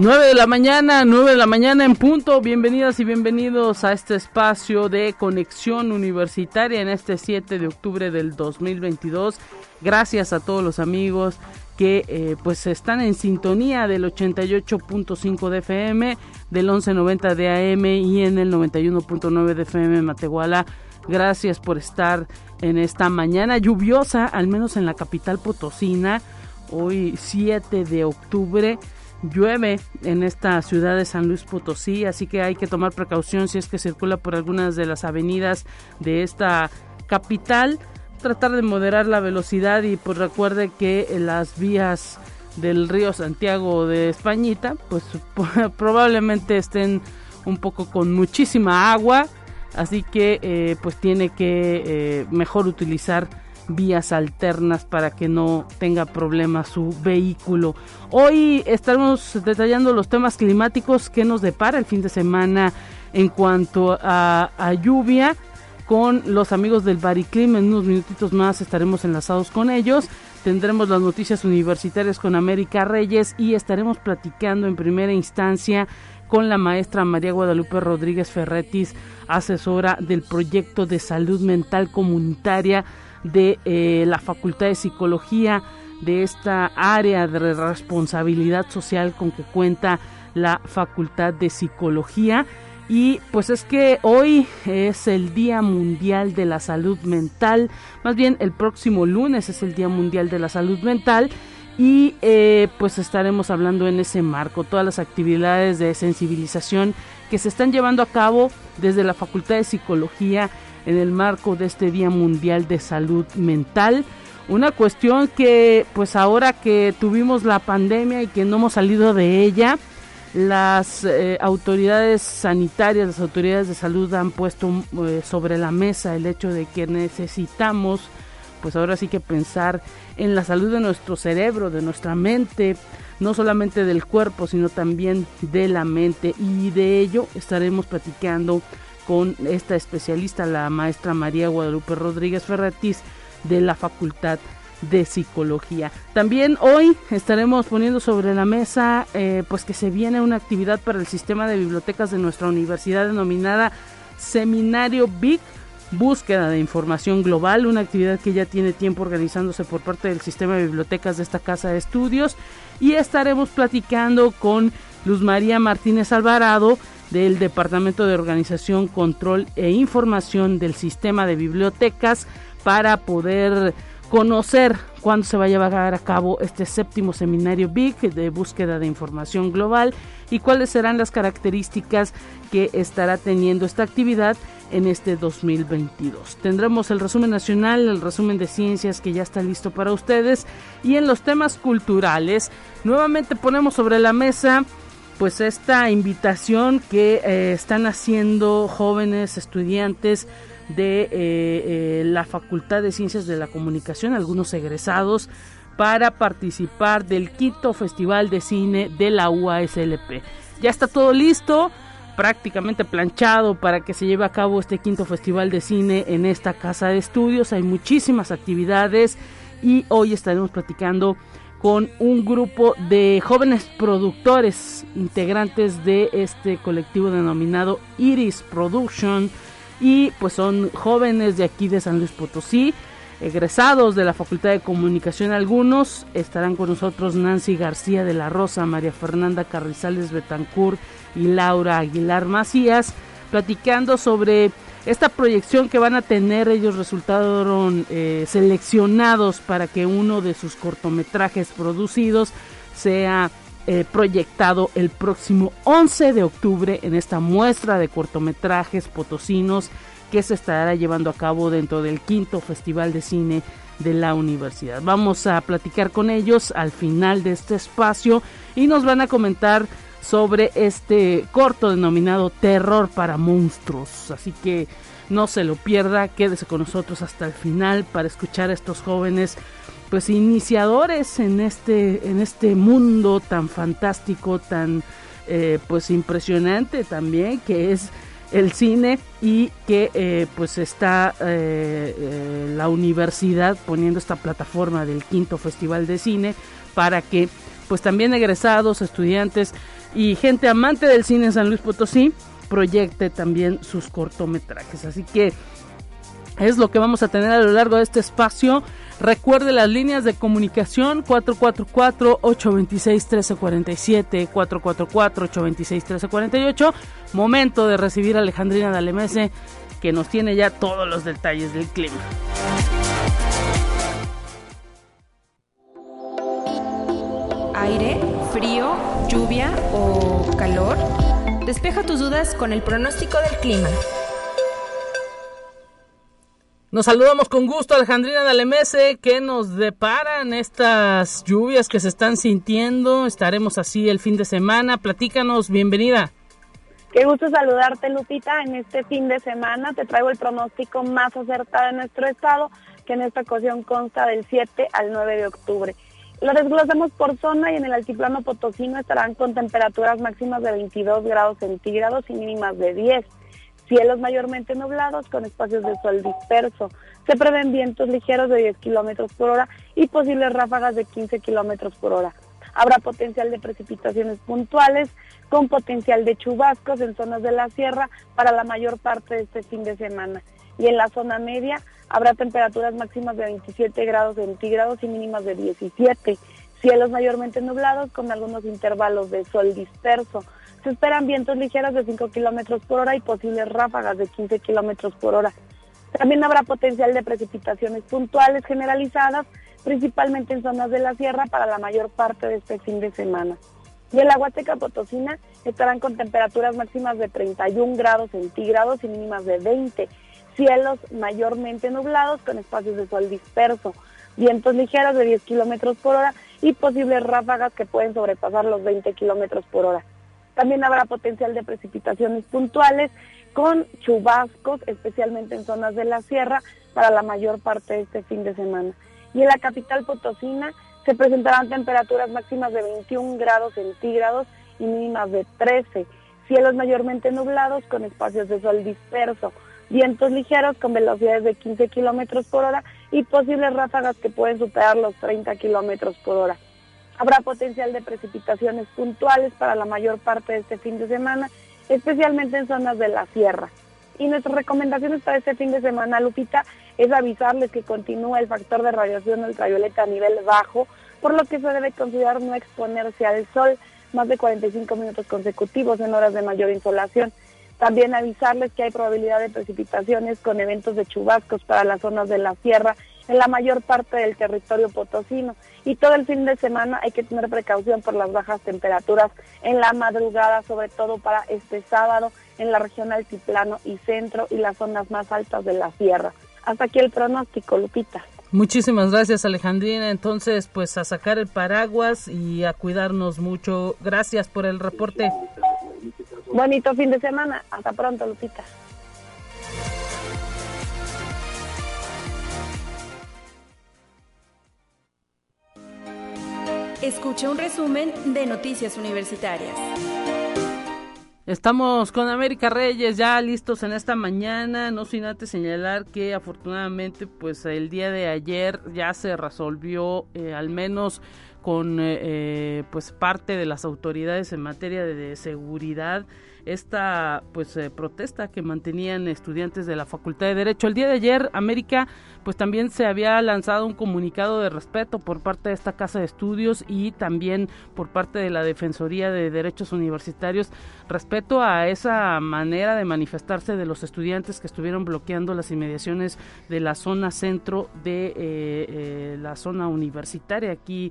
9 de la mañana, 9 de la mañana en punto. Bienvenidas y bienvenidos a este espacio de conexión universitaria en este 7 de octubre del 2022. Gracias a todos los amigos que eh, pues están en sintonía del 88.5 de FM, del 1190 de AM y en el 91.9 de FM Matehuala. Gracias por estar en esta mañana lluviosa, al menos en la capital potosina, hoy 7 de octubre llueve en esta ciudad de San Luis Potosí, así que hay que tomar precaución si es que circula por algunas de las avenidas de esta capital, tratar de moderar la velocidad y pues recuerde que las vías del río Santiago de Españita pues probablemente estén un poco con muchísima agua, así que eh, pues tiene que eh, mejor utilizar vías alternas para que no tenga problemas su vehículo. Hoy estaremos detallando los temas climáticos que nos depara el fin de semana en cuanto a, lluvia con los amigos del Bariclim. En unos minutitos más estaremos enlazados con ellos. Tendremos las noticias universitarias con América Reyes y estaremos platicando en primera instancia con la maestra María Guadalupe Rodríguez Ferretis, asesora del proyecto de salud mental comunitaria de eh, la Facultad de Psicología, de esta área de responsabilidad social con que cuenta la Facultad de Psicología. Y pues es que hoy es el Día Mundial de la Salud Mental, más bien el próximo lunes es el Día Mundial de la Salud Mental. Y eh, pues estaremos hablando en ese marco. Todas las actividades de sensibilización que se están llevando a cabo desde la Facultad de Psicología en el marco de este Día Mundial de Salud Mental. Una cuestión que pues ahora que tuvimos la pandemia y que no hemos salido de ella, las eh, autoridades sanitarias, las autoridades de salud han puesto eh, sobre la mesa el hecho de que necesitamos pues ahora sí que pensar en la salud de nuestro cerebro, de nuestra mente, no solamente del cuerpo, sino también de la mente. Y de ello estaremos platicando con esta especialista, la maestra María Guadalupe Rodríguez Ferratis de la Facultad de Psicología. También hoy estaremos poniendo sobre la mesa eh, pues que se viene una actividad para el sistema de bibliotecas de nuestra universidad denominada Seminario Big Búsqueda de Información Global, una actividad que ya tiene tiempo organizándose por parte del sistema de bibliotecas de esta casa de estudios y estaremos platicando con Luz María Martínez Alvarado, del Departamento de Organización, Control e Información del Sistema de Bibliotecas para poder conocer cuándo se va a llevar a cabo este séptimo seminario BIG de búsqueda de información global y cuáles serán las características que estará teniendo esta actividad en este 2022. Tendremos el resumen nacional, el resumen de ciencias que ya está listo para ustedes y en los temas culturales nuevamente ponemos sobre la mesa pues esta invitación que eh, están haciendo jóvenes estudiantes de eh, eh, la Facultad de Ciencias de la Comunicación, algunos egresados, para participar del quinto Festival de Cine de la UASLP. Ya está todo listo, prácticamente planchado para que se lleve a cabo este quinto Festival de Cine en esta casa de estudios. Hay muchísimas actividades y hoy estaremos platicando con un grupo de jóvenes productores integrantes de este colectivo denominado Iris Production. Y pues son jóvenes de aquí de San Luis Potosí, egresados de la Facultad de Comunicación. Algunos, estarán con nosotros Nancy García de la Rosa, María Fernanda Carrizales Betancourt y Laura Aguilar Macías, platicando sobre esta proyección que van a tener, ellos resultaron eh, seleccionados para que uno de sus cortometrajes producidos sea eh, proyectado el próximo 11 de octubre en esta muestra de cortometrajes potosinos que se estará llevando a cabo dentro del quinto Festival de Cine de la universidad. Vamos a platicar con ellos al final de este espacio y nos van a comentar sobre este corto denominado Terror para Monstruos. Así que no se lo pierda, quédese con nosotros hasta el final para escuchar a estos jóvenes pues iniciadores en este en este mundo tan fantástico tan eh, pues impresionante también que es el cine y que eh, pues está eh, la universidad poniendo esta plataforma del quinto festival de cine para que pues también egresados estudiantes y gente amante del cine en San Luis Potosí proyecte también sus cortometrajes así que es lo que vamos a tener a lo largo de este espacio. Recuerde las líneas de comunicación 444-826-1347, 444-826-1348. Momento de recibir a Alejandrina Dalemese que nos tiene ya todos los detalles del clima. Aire, frío, lluvia o calor. Despeja tus dudas con el pronóstico del clima. Nos saludamos con gusto Alejandrina Dalemese, que nos deparan estas lluvias que se están sintiendo. Estaremos así el fin de semana. Platícanos, bienvenida. Qué gusto saludarte, Lupita. En este fin de semana te traigo el pronóstico más acertado de nuestro estado, que en esta ocasión consta del 7 al 9 de octubre. Lo desglosamos por zona y en el altiplano potosino estarán con temperaturas máximas de 22 grados centígrados y mínimas de 10 Cielos mayormente nublados con espacios de sol disperso. Se prevén vientos ligeros de 10 kilómetros por hora y posibles ráfagas de 15 kilómetros por hora. Habrá potencial de precipitaciones puntuales con potencial de chubascos en zonas de la sierra para la mayor parte de este fin de semana. Y en la zona media habrá temperaturas máximas de 27 grados centígrados y mínimas de 17. Cielos mayormente nublados con algunos intervalos de sol disperso. Se esperan vientos ligeros de 5 kilómetros por hora y posibles ráfagas de 15 kilómetros por hora. También habrá potencial de precipitaciones puntuales generalizadas, principalmente en zonas de la sierra para la mayor parte de este fin de semana. Y en la Huasteca Potosina estarán con temperaturas máximas de 31 grados centígrados y mínimas de 20. Cielos mayormente nublados con espacios de sol disperso. Vientos ligeros de 10 kilómetros por hora y posibles ráfagas que pueden sobrepasar los 20 kilómetros por hora. También habrá potencial de precipitaciones puntuales con chubascos, especialmente en zonas de la sierra, para la mayor parte de este fin de semana. Y en la capital potosina se presentarán temperaturas máximas de 21 grados centígrados y mínimas de 13. Cielos mayormente nublados con espacios de sol disperso. Vientos ligeros con velocidades de 15 kilómetros por hora y posibles ráfagas que pueden superar los 30 kilómetros por hora. Habrá potencial de precipitaciones puntuales para la mayor parte de este fin de semana, especialmente en zonas de la sierra. Y nuestras recomendaciones para este fin de semana, Lupita, es avisarles que continúa el factor de radiación ultravioleta a nivel bajo, por lo que se debe considerar no exponerse al sol más de 45 minutos consecutivos en horas de mayor insolación. También avisarles que hay probabilidad de precipitaciones con eventos de chubascos para las zonas de la sierra en la mayor parte del territorio potosino. Y todo el fin de semana hay que tener precaución por las bajas temperaturas en la madrugada, sobre todo para este sábado en la región altiplano y centro y las zonas más altas de la sierra. Hasta aquí el pronóstico, Lupita. Muchísimas gracias Alejandrina. Entonces, pues a sacar el paraguas y a cuidarnos mucho. Gracias por el reporte. Bonito fin de semana. Hasta pronto, Lupita. Escucha un resumen de Noticias Universitarias. Estamos con América Reyes ya listos en esta mañana, no sin antes señalar que afortunadamente pues el día de ayer ya se resolvió eh, al menos con eh, eh, pues parte de las autoridades en materia de seguridad esta pues eh, protesta que mantenían estudiantes de la Facultad de Derecho. El día de ayer América pues también se había lanzado un comunicado de respeto por parte de esta casa de estudios y también por parte de la Defensoría de Derechos Universitarios respeto a esa manera de manifestarse de los estudiantes que estuvieron bloqueando las inmediaciones de la zona centro de eh, eh, la zona universitaria aquí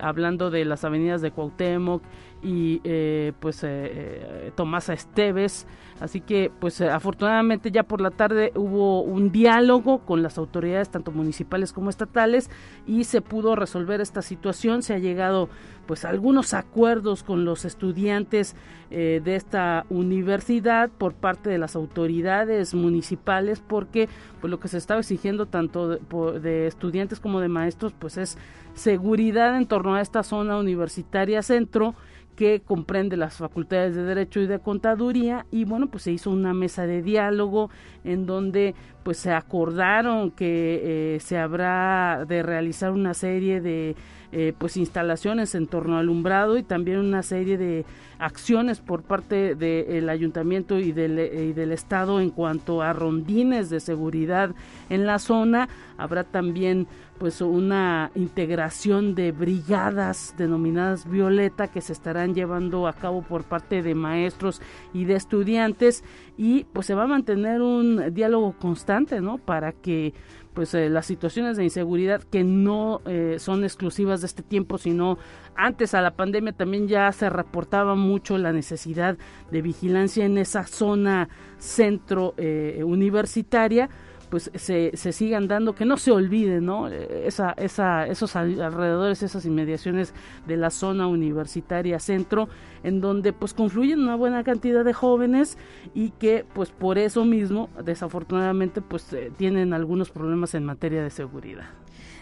hablando de las avenidas de Cuauhtémoc y eh, pues eh, eh, Tomasa Esteves Así que, pues eh, afortunadamente ya por la tarde hubo un diálogo con las autoridades, tanto municipales como estatales, y se pudo resolver esta situación. Se ha llegado, pues, algunos acuerdos con los estudiantes eh, de esta universidad por parte de las autoridades municipales, porque, pues, lo que se estaba exigiendo tanto de, de estudiantes como de maestros, pues, es seguridad en torno a esta zona universitaria centro que comprende las facultades de Derecho y de Contaduría y bueno, pues se hizo una mesa de diálogo en donde pues se acordaron que eh, se habrá de realizar una serie de eh, pues instalaciones en torno al alumbrado y también una serie de acciones por parte del ayuntamiento y del, y del estado en cuanto a rondines de seguridad en la zona habrá también pues una integración de brigadas denominadas Violeta que se estarán llevando a cabo por parte de maestros y de estudiantes y pues se va a mantener un diálogo constante, ¿no? Para que pues eh, las situaciones de inseguridad que no eh, son exclusivas de este tiempo, sino antes a la pandemia también ya se reportaba mucho la necesidad de vigilancia en esa zona centro eh, universitaria pues se, se sigan dando, que no se olviden, ¿no? Esa, esa, esos alrededores, esas inmediaciones de la zona universitaria centro, en donde pues confluyen una buena cantidad de jóvenes y que pues por eso mismo, desafortunadamente, pues eh, tienen algunos problemas en materia de seguridad.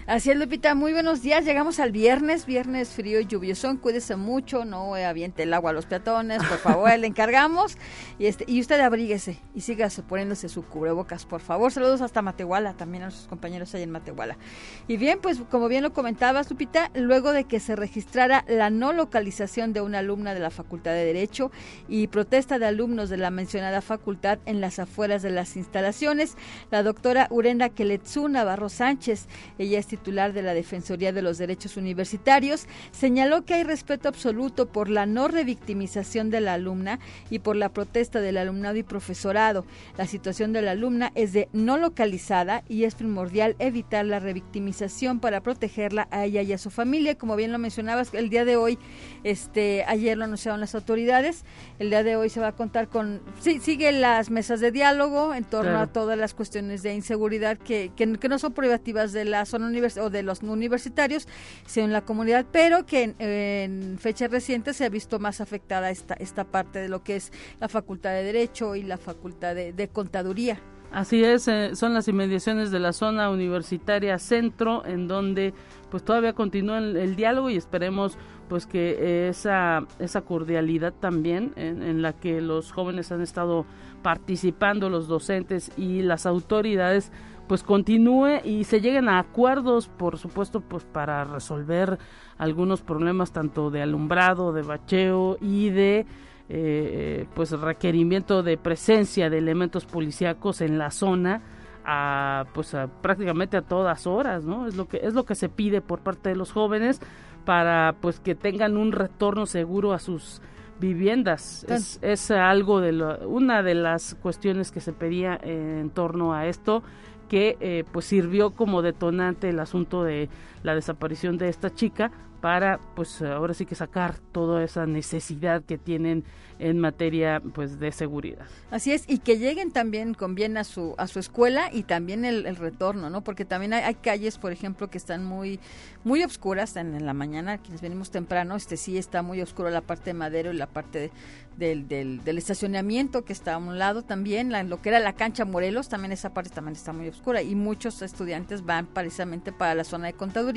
Así es, Lupita. Muy buenos días. Llegamos al viernes, viernes frío y lluvioso. Cuídese mucho, no aviente el agua a los peatones, por favor, le encargamos. Y, este, y usted abríguese y sígase poniéndose su cubrebocas, por favor. Saludos hasta Matehuala, también a sus compañeros ahí en Matehuala. Y bien, pues como bien lo comentabas, Lupita, luego de que se registrara la no localización de una alumna de la Facultad de Derecho y protesta de alumnos de la mencionada facultad en las afueras de las instalaciones, la doctora Urenda Keletsu Navarro Sánchez, ella es titular de la Defensoría de los Derechos Universitarios, señaló que hay respeto absoluto por la no revictimización de la alumna y por la protesta del alumnado y profesorado. La situación de la alumna es de no localizada y es primordial evitar la revictimización para protegerla a ella y a su familia. Como bien lo mencionabas, el día de hoy, este, ayer lo anunciaron las autoridades, el día de hoy se va a contar con, sí, sigue las mesas de diálogo en torno a todas las cuestiones de inseguridad que, que, que no son privativas de la zona universitaria o de los universitarios, sino en la comunidad, pero que en, fechas recientes se ha visto más afectada esta, esta parte de lo que es la Facultad de Derecho y la Facultad de, Contaduría. Así es, eh, son las inmediaciones de la zona universitaria centro, en donde pues todavía continúa el, diálogo y esperemos pues que esa, esa cordialidad también en, en, la que los jóvenes han estado participando, los docentes y las autoridades, pues continúe y se lleguen a acuerdos, por supuesto, pues para resolver algunos problemas tanto de alumbrado, de bacheo y de eh, pues requerimiento de presencia de elementos policíacos en la zona a pues prácticamente a todas horas, ¿no? Es lo que es lo que se pide por parte de los jóvenes para pues que tengan un retorno seguro a sus viviendas. Es, es algo de lo, una de las cuestiones que se pedía en torno a esto que eh, pues sirvió como detonante el asunto de la desaparición de esta chica para pues ahora sí que sacar toda esa necesidad que tienen en materia pues de seguridad. Así es, y que lleguen también con bien a su a su escuela y también el, retorno, ¿no? Porque también hay, calles, por ejemplo, que están muy muy oscuras en, la mañana, quienes venimos temprano, este sí está muy oscuro la parte de Madero y la parte del, del, estacionamiento que está a un lado también, la, lo que era la cancha Morelos, también esa parte también está muy oscura y muchos estudiantes van precisamente para la zona de contaduría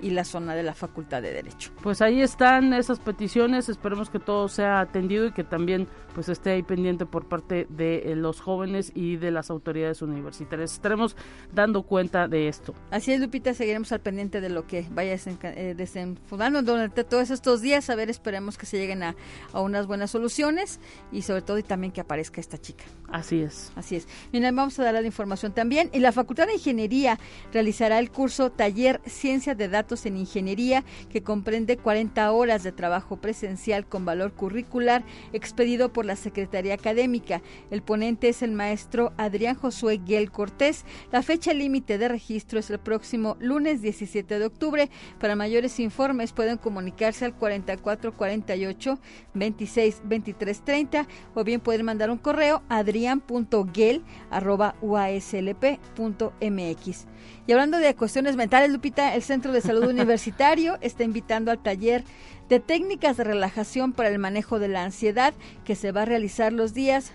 y la zona de la Facultad de Derecho. Pues ahí están esas peticiones, esperemos que todo sea atendido y que también pues esté ahí pendiente por parte de eh, los jóvenes y de las autoridades universitarias. Estaremos dando cuenta de esto. Así es, Lupita, seguiremos al pendiente de lo que vaya eh, desenfundando durante todos estos días. A ver, esperemos que se lleguen a, a, unas buenas soluciones y sobre todo y también que aparezca esta chica. Así es. Así es. Mira, vamos a dar la información también. Y la Facultad de Ingeniería realizará el curso Taller Ciencia de Datos en Ingeniería, que comprende 40 horas de trabajo presencial con valor curricular expedido por la Secretaría Académica. El ponente es el maestro Adrián Josué Guel Cortés. La fecha límite de registro es el próximo lunes 17 de octubre. Para mayores informes pueden comunicarse al 4448 26 23 30 o bien pueden mandar un correo a adrian.guel.uaslp.mx. Y hablando de cuestiones mentales, Lupita, el Centro de Salud Universitario está invitando al taller de técnicas de relajación para el manejo de la ansiedad que se va a realizar los días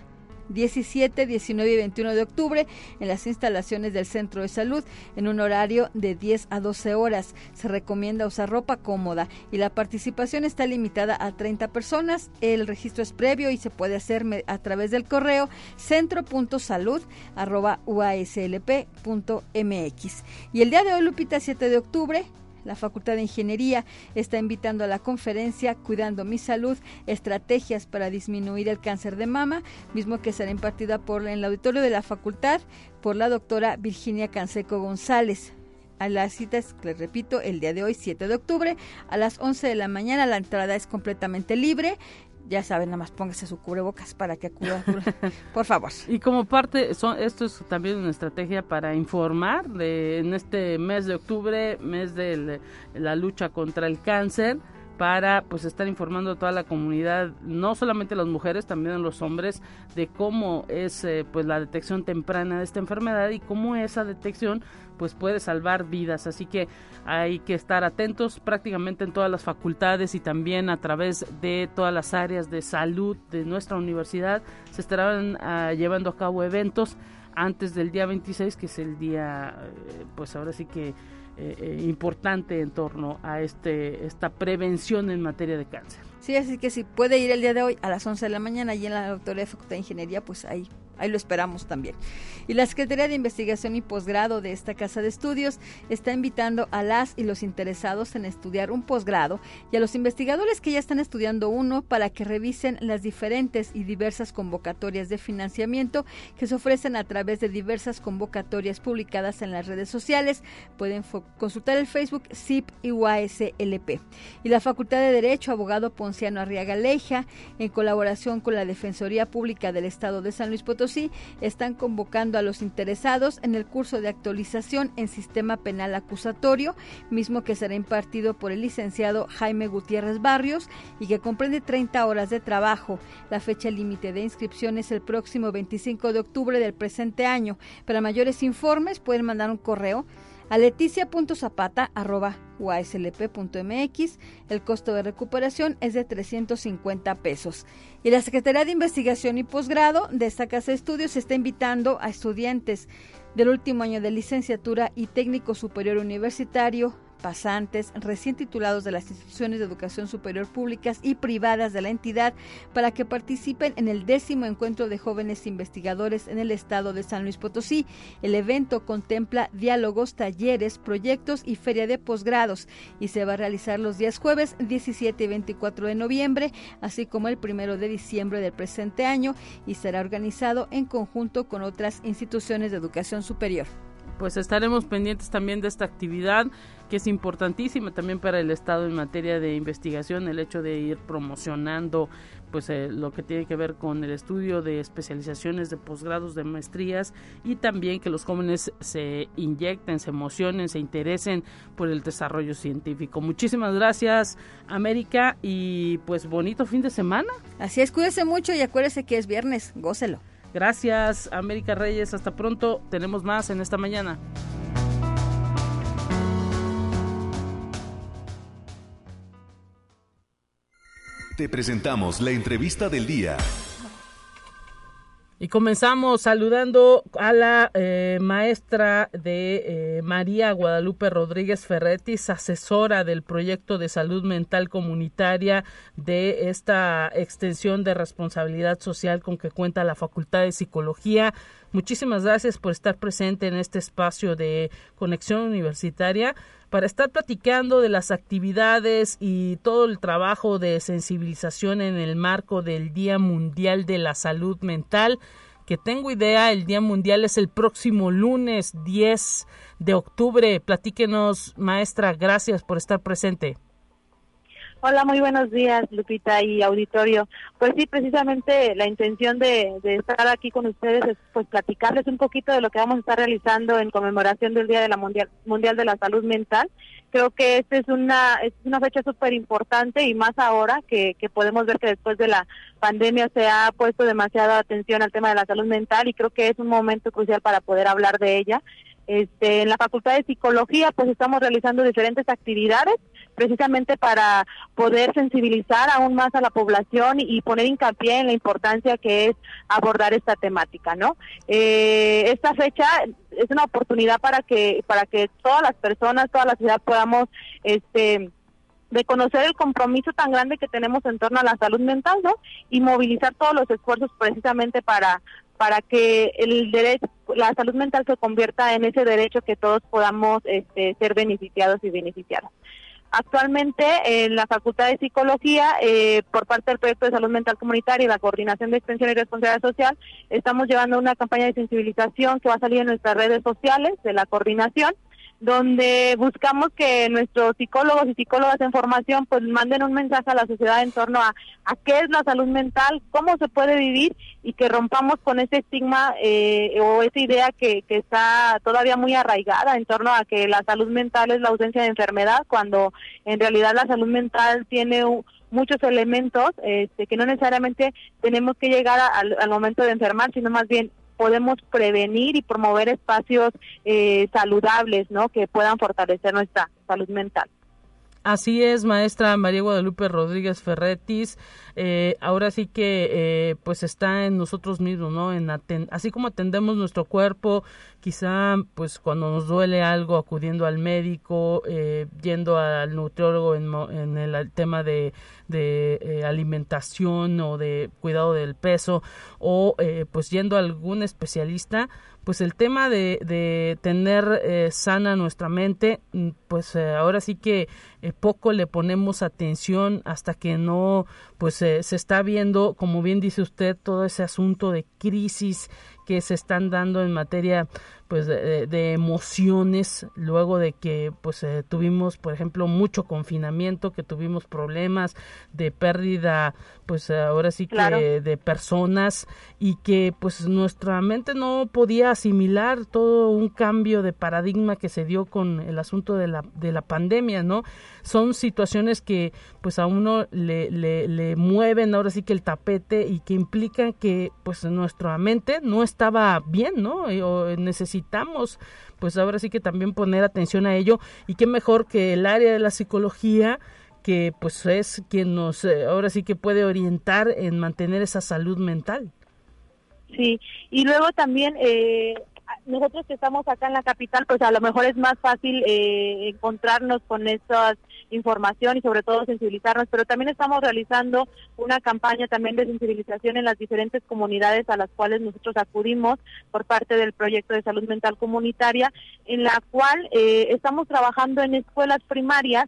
17, 19 y 21 de octubre en las instalaciones del Centro de Salud en un horario de 10 a 12 horas. Se recomienda usar ropa cómoda y la participación está limitada a 30 personas. El registro es previo y se puede hacer a través del correo centro.salud.uaslp.mx. Y el día de hoy, Lupita, 7 de octubre, la Facultad de Ingeniería está invitando a la conferencia Cuidando mi Salud, estrategias para disminuir el cáncer de mama, mismo que será impartida por en el auditorio de la facultad por la doctora Virginia Canseco González. A las citas, les repito, el día de hoy, 7 de octubre, a las 11 de la mañana. La entrada es completamente libre ya saben, nada más póngase su cubrebocas para que acuda, por favor. Y como parte, son, esto es también una estrategia para informar de, en este mes de octubre, mes de la lucha contra el cáncer, para pues estar informando a toda la comunidad, no solamente las mujeres, también a los hombres, de cómo es eh, pues la detección temprana de esta enfermedad y cómo esa detección pues puede salvar vidas. Así que hay que estar atentos prácticamente en todas las facultades y también a través de todas las áreas de salud de nuestra universidad se estarán ah, llevando a cabo eventos antes del día 26 que es el día eh, pues ahora sí que eh, eh, importante en torno a este esta prevención en materia de cáncer. Sí, así que si puede ir el día de hoy a las 11 de la mañana y en la Autoridad de Facultad de Ingeniería, pues ahí Ahí lo esperamos también. Y la Secretaría de Investigación y Posgrado de esta Casa de Estudios está invitando a las y los interesados en estudiar un posgrado y a los investigadores que ya están estudiando uno para que revisen las diferentes y diversas convocatorias de financiamiento que se ofrecen a través de diversas convocatorias publicadas en las redes sociales. Pueden consultar el Facebook CIP y UASLP. Y la Facultad de Derecho, abogado Ponciano Arriaga Leija, en colaboración con la Defensoría Pública del Estado de San Luis Potosí, sí están convocando a los interesados en el curso de actualización en sistema penal acusatorio, mismo que será impartido por el licenciado Jaime Gutiérrez Barrios y que comprende 30 horas de trabajo. La fecha límite de inscripción es el próximo 25 de octubre del presente año. Para mayores informes pueden mandar un correo a leticia.zapata.uaslp.mx. El costo de recuperación es de 350 pesos. Y la Secretaría de Investigación y Posgrado de esta Casa de Estudios está invitando a estudiantes del último año de licenciatura y técnico superior universitario pasantes recién titulados de las instituciones de educación superior públicas y privadas de la entidad para que participen en el décimo encuentro de jóvenes investigadores en el estado de San Luis Potosí. El evento contempla diálogos, talleres, proyectos y feria de posgrados y se va a realizar los días jueves 17 y 24 de noviembre, así como el primero de diciembre del presente año y será organizado en conjunto con otras instituciones de educación superior pues estaremos pendientes también de esta actividad que es importantísima también para el Estado en materia de investigación, el hecho de ir promocionando pues eh, lo que tiene que ver con el estudio de especializaciones de posgrados, de maestrías y también que los jóvenes se inyecten, se emocionen, se interesen por el desarrollo científico. Muchísimas gracias América y pues bonito fin de semana. Así es, cuídese mucho y acuérdese que es viernes, gócelo. Gracias, América Reyes. Hasta pronto. Tenemos más en esta mañana. Te presentamos la entrevista del día. Y comenzamos saludando a la eh, maestra de eh, María Guadalupe Rodríguez Ferretis, asesora del proyecto de salud mental comunitaria de esta extensión de responsabilidad social con que cuenta la Facultad de Psicología. Muchísimas gracias por estar presente en este espacio de conexión universitaria para estar platicando de las actividades y todo el trabajo de sensibilización en el marco del Día Mundial de la Salud Mental que tengo idea, el Día Mundial es el próximo lunes 10 de octubre. Platíquenos, maestra, gracias por estar presente. Hola, muy buenos días, Lupita y auditorio. Pues sí, precisamente la intención de, estar aquí con ustedes es pues platicarles un poquito de lo que vamos a estar realizando en conmemoración del Día de la Mundial, Mundial de la Salud Mental. Creo que esta es una, es una fecha súper importante y más ahora que, que podemos ver que después de la pandemia se ha puesto demasiada atención al tema de la salud mental y creo que es un momento crucial para poder hablar de ella. Este, en la Facultad de Psicología pues estamos realizando diferentes actividades precisamente para poder sensibilizar aún más a la población y poner hincapié en la importancia que es abordar esta temática, ¿no? Eh, esta fecha es una oportunidad para que para que todas las personas, toda la ciudad podamos, este reconocer el compromiso tan grande que tenemos en torno a la salud mental, ¿no? Y movilizar todos los esfuerzos precisamente para para que el derecho, la salud mental se convierta en ese derecho que todos podamos este, ser beneficiados y beneficiadas. Actualmente en la Facultad de Psicología, eh, por parte del Proyecto de Salud Mental Comunitaria y la Coordinación de Extensión y Responsabilidad Social, estamos llevando una campaña de sensibilización que va a salir en nuestras redes sociales de la coordinación donde buscamos que nuestros psicólogos y psicólogas en formación pues manden un mensaje a la sociedad en torno a, qué es la salud mental, cómo se puede vivir y que rompamos con ese estigma eh, o esa idea que, que está todavía muy arraigada en torno a que la salud mental es la ausencia de enfermedad, cuando en realidad la salud mental tiene muchos elementos este, que no necesariamente tenemos que llegar al momento de enfermar, sino más bien podemos prevenir y promover espacios eh, saludables, ¿no? Que puedan fortalecer nuestra salud mental. Así es, maestra María Guadalupe Rodríguez Ferretis. Eh, ahora sí que eh, pues está en nosotros mismos, ¿no? En así como atendemos nuestro cuerpo, quizá pues cuando nos duele algo acudiendo al médico, eh, yendo al nutriólogo en, el, tema de, de alimentación o de cuidado del peso o pues yendo a algún especialista, pues el tema de, de tener eh, sana nuestra mente, mm, pues eh, ahora sí que eh, poco le ponemos atención hasta que no, pues se está viendo, como bien dice usted, todo ese asunto de crisis que se están dando en materia pues de, emociones luego de que pues eh, tuvimos por ejemplo mucho confinamiento que tuvimos problemas de pérdida pues ahora sí que de personas y que pues nuestra mente no podía asimilar todo un cambio de paradigma que se dio con el asunto de la de la pandemia no son situaciones que pues a uno le, le, le mueven ahora sí que el tapete y que implican que pues nuestra mente no estaba bien no o necesitamos pues ahora sí que también poner atención a ello y qué mejor que el área de la psicología que pues es quien nos eh, ahora sí que puede orientar en mantener esa salud mental. Sí, y luego también eh, nosotros que estamos acá en la capital, pues a lo mejor es más fácil eh, encontrarnos con esa información y sobre todo sensibilizarnos, pero también estamos realizando una campaña también de sensibilización en las diferentes comunidades a las cuales nosotros acudimos por parte del proyecto de salud mental comunitaria, en la cual eh, estamos trabajando en escuelas primarias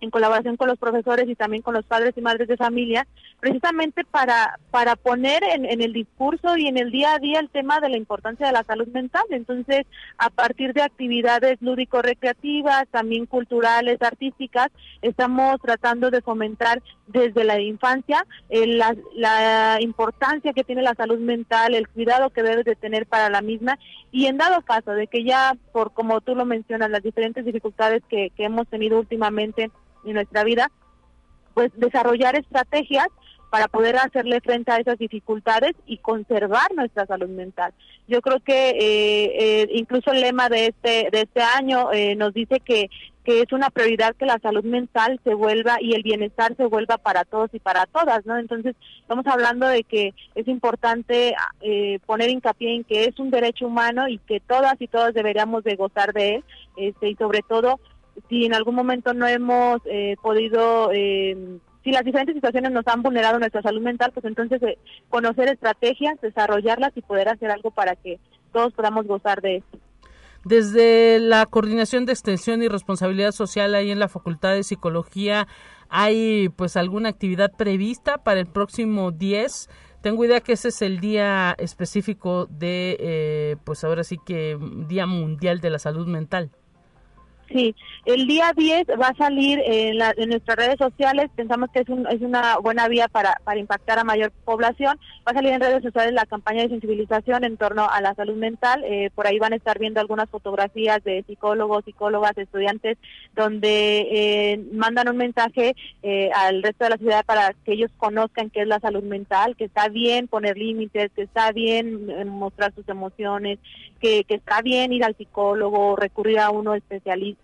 en colaboración con los profesores y también con los padres y madres de familia, precisamente para, para poner en, en, el discurso y en el día a día el tema de la importancia de la salud mental. Entonces, a partir de actividades lúdico-recreativas, también culturales, artísticas, estamos tratando de fomentar desde la infancia eh, la, la importancia que tiene la salud mental, el cuidado que debe de tener para la misma y en dado caso de que ya, por como tú lo mencionas, las diferentes dificultades que hemos tenido últimamente, en nuestra vida, pues desarrollar estrategias para poder hacerle frente a esas dificultades y conservar nuestra salud mental. Yo creo que eh, eh, incluso el lema de este de este año eh, nos dice que que es una prioridad que la salud mental se vuelva y el bienestar se vuelva para todos y para todas, ¿no? Entonces, estamos hablando de que es importante poner hincapié en que es un derecho humano y que todas y todos deberíamos de gozar de él, este, y sobre todo si en algún momento no hemos eh, podido, eh, si las diferentes situaciones nos han vulnerado nuestra salud mental, pues entonces eh, conocer estrategias, desarrollarlas y poder hacer algo para que todos podamos gozar de esto. Desde la Coordinación de Extensión y Responsabilidad Social ahí en la Facultad de Psicología, ¿hay pues alguna actividad prevista para el próximo 10? tengo idea que ese es el día específico de, eh, pues ahora sí que Día Mundial de la Salud Mental. Sí, el día 10 va a salir en, nuestras redes sociales, pensamos que es, es una buena vía para, impactar a mayor población, va a salir en redes sociales la campaña de sensibilización en torno a la salud mental, eh, por ahí van a estar viendo algunas fotografías de psicólogos, psicólogas, estudiantes, donde eh, mandan un mensaje eh, al resto de la ciudad para que ellos conozcan qué es la salud mental, que está bien poner límites, que está bien mostrar sus emociones, que está bien ir al psicólogo, recurrir a uno especialista.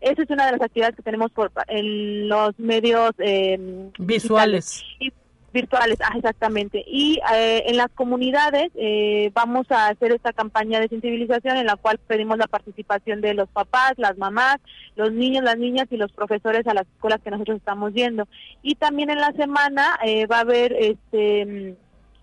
Esa es una de las actividades que tenemos por, en los medios eh, visuales. Y, virtuales, ah, exactamente. Y eh, en las comunidades eh, vamos a hacer esta campaña de sensibilización en la cual pedimos la participación de los papás, las mamás, los niños, las niñas y los profesores a las escuelas que nosotros estamos yendo. Y también en la semana eh, va a haber, este,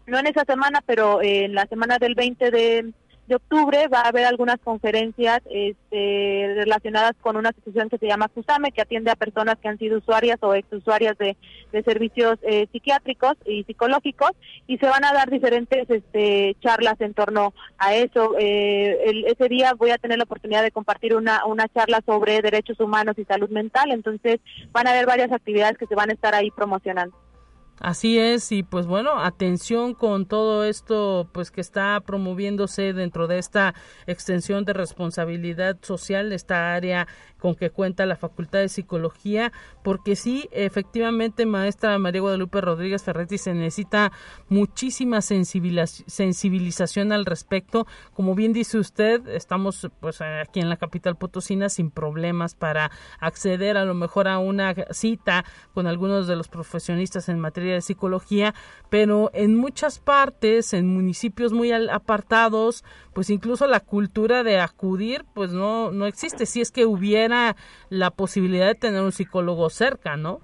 no en esa semana, pero en la semana del 20 de de octubre va a haber algunas conferencias este, relacionadas con una asociación que se llama CUSAME, que atiende a personas que han sido usuarias o exusuarias de, de servicios eh, psiquiátricos y psicológicos, y se van a dar diferentes este, charlas en torno a eso. Eh, ese día voy a tener la oportunidad de compartir una, una charla sobre derechos humanos y salud mental, entonces van a haber varias actividades que se van a estar ahí promocionando. Así es, y pues bueno, atención con todo esto pues que está promoviéndose dentro de esta extensión de responsabilidad social, esta área con que cuenta la Facultad de Psicología, porque sí, efectivamente, maestra María Guadalupe Rodríguez Ferretti, se necesita muchísima sensibilización al respecto. Como bien dice usted, estamos pues aquí en la capital potosina sin problemas para acceder a lo mejor a una cita con algunos de los profesionistas en materia de psicología, pero en muchas partes, en municipios muy apartados, pues incluso la cultura de acudir, pues no, no existe. Si es que hubiera la posibilidad de tener un psicólogo cerca, ¿no?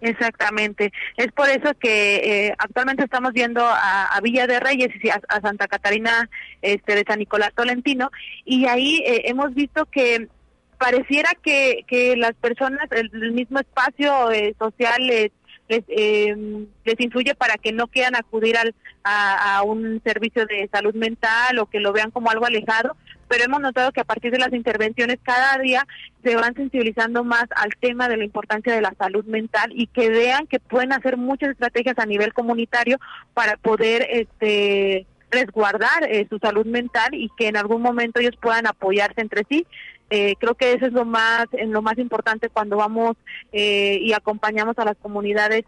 Exactamente. Es por eso que eh, actualmente estamos viendo a, Villa de Reyes y a, Santa Catarina este, de San Nicolás Tolentino y ahí eh, hemos visto que pareciera que, que las personas, el, mismo espacio eh, social les, les influye para que no quieran acudir al, a, un servicio de salud mental o que lo vean como algo alejado, pero hemos notado que a partir de las intervenciones cada día se van sensibilizando más al tema de la importancia de la salud mental y que vean que pueden hacer muchas estrategias a nivel comunitario para poder este resguardar eh, su salud mental y que en algún momento ellos puedan apoyarse entre sí. Eh, creo que eso es lo más, lo más importante cuando vamos eh, y acompañamos a las comunidades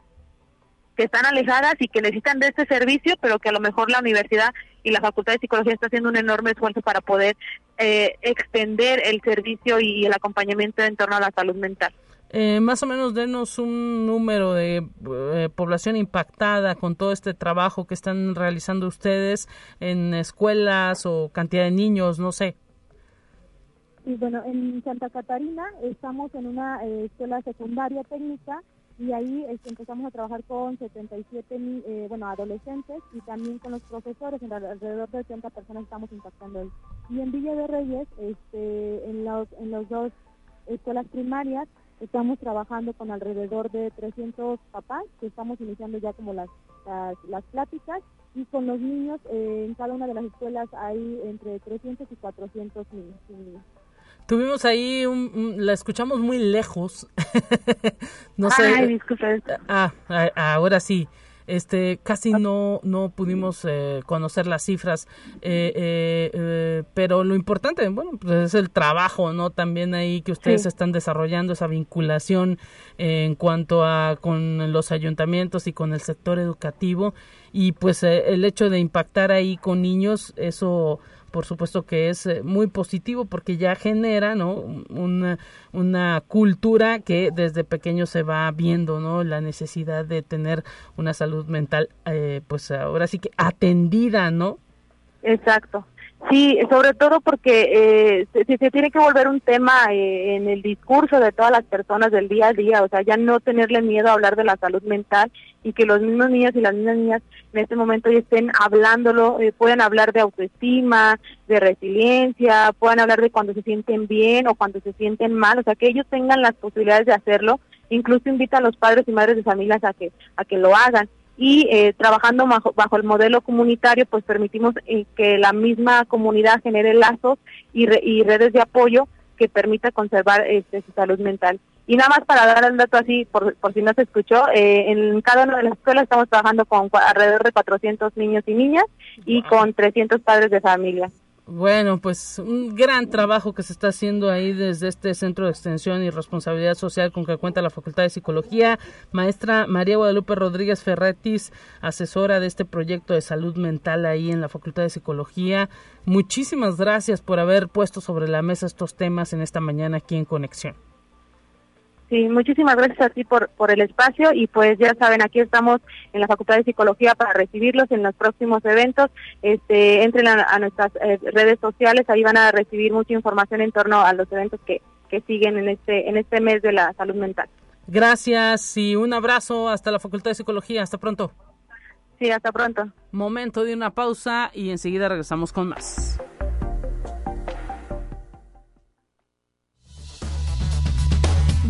que están alejadas y que necesitan de este servicio, pero que a lo mejor la universidad y la Facultad de Psicología está haciendo un enorme esfuerzo para poder eh, extender el servicio y el acompañamiento en torno a la salud mental. Eh, más o menos denos un número de eh, población impactada con todo este trabajo que están realizando ustedes en escuelas o cantidad de niños, no sé. Y bueno, en Santa Catarina estamos en una escuela secundaria técnica y ahí este, empezamos a trabajar con 77 eh, bueno, adolescentes y también con los profesores, en alrededor de 80 personas estamos impactando ahí. Y en Villa de Reyes, este, en, los, en las dos escuelas primarias, estamos trabajando con alrededor de 300 papás, que estamos iniciando ya como las, las, pláticas, y con los niños, eh, en cada una de las escuelas hay entre 300 y 400 niños. Tuvimos ahí, un, la escuchamos muy lejos. no sé. Ay, ah, ahora sí. Este, casi no, no pudimos eh, conocer las cifras, eh, eh, pero lo importante, bueno, pues es el trabajo, ¿no? También ahí que ustedes están desarrollando esa vinculación en cuanto a con los ayuntamientos y con el sector educativo y pues el hecho de impactar ahí con niños, eso por supuesto que es eh, muy positivo porque ya genera no una, una cultura que desde pequeño se va viendo no la necesidad de tener una salud mental eh, pues ahora sí que atendida no exacto. Sí, sobre todo porque eh, se, tiene que volver un tema eh, en el discurso de todas las personas del día a día, o sea, ya no tenerle miedo a hablar de la salud mental y que los mismos niños y las mismas niñas en este momento ya estén hablándolo, eh, pueden hablar de autoestima, de resiliencia, puedan hablar de cuando se sienten bien o cuando se sienten mal, o sea, que ellos tengan las posibilidades de hacerlo, incluso invita a los padres y madres de familias a que a que lo hagan y eh, trabajando bajo, el modelo comunitario, pues permitimos eh, que la misma comunidad genere lazos y, y, redes de apoyo que permita conservar este, su salud mental. Y nada más para dar el dato así, por, por si no se escuchó, eh, en cada una de las escuelas estamos trabajando con alrededor de 400 niños y niñas y con 300 padres de familia. Bueno, pues un gran trabajo que se está haciendo ahí desde este Centro de Extensión y Responsabilidad Social con que cuenta la Facultad de Psicología. Maestra María Guadalupe Rodríguez Ferretis, asesora de este proyecto de salud mental ahí en la Facultad de Psicología. Muchísimas gracias por haber puesto sobre la mesa estos temas en esta mañana aquí en Conexión. Sí, muchísimas gracias a ti por, por el espacio y pues ya saben, aquí estamos en la Facultad de Psicología para recibirlos en los próximos eventos. Este, entren a, nuestras eh, redes sociales, ahí van a recibir mucha información en torno a los eventos que, que siguen en este, en este mes de la salud mental. Gracias y un abrazo hasta la Facultad de Psicología. Hasta pronto. Sí, hasta pronto. Momento de una pausa y enseguida regresamos con más.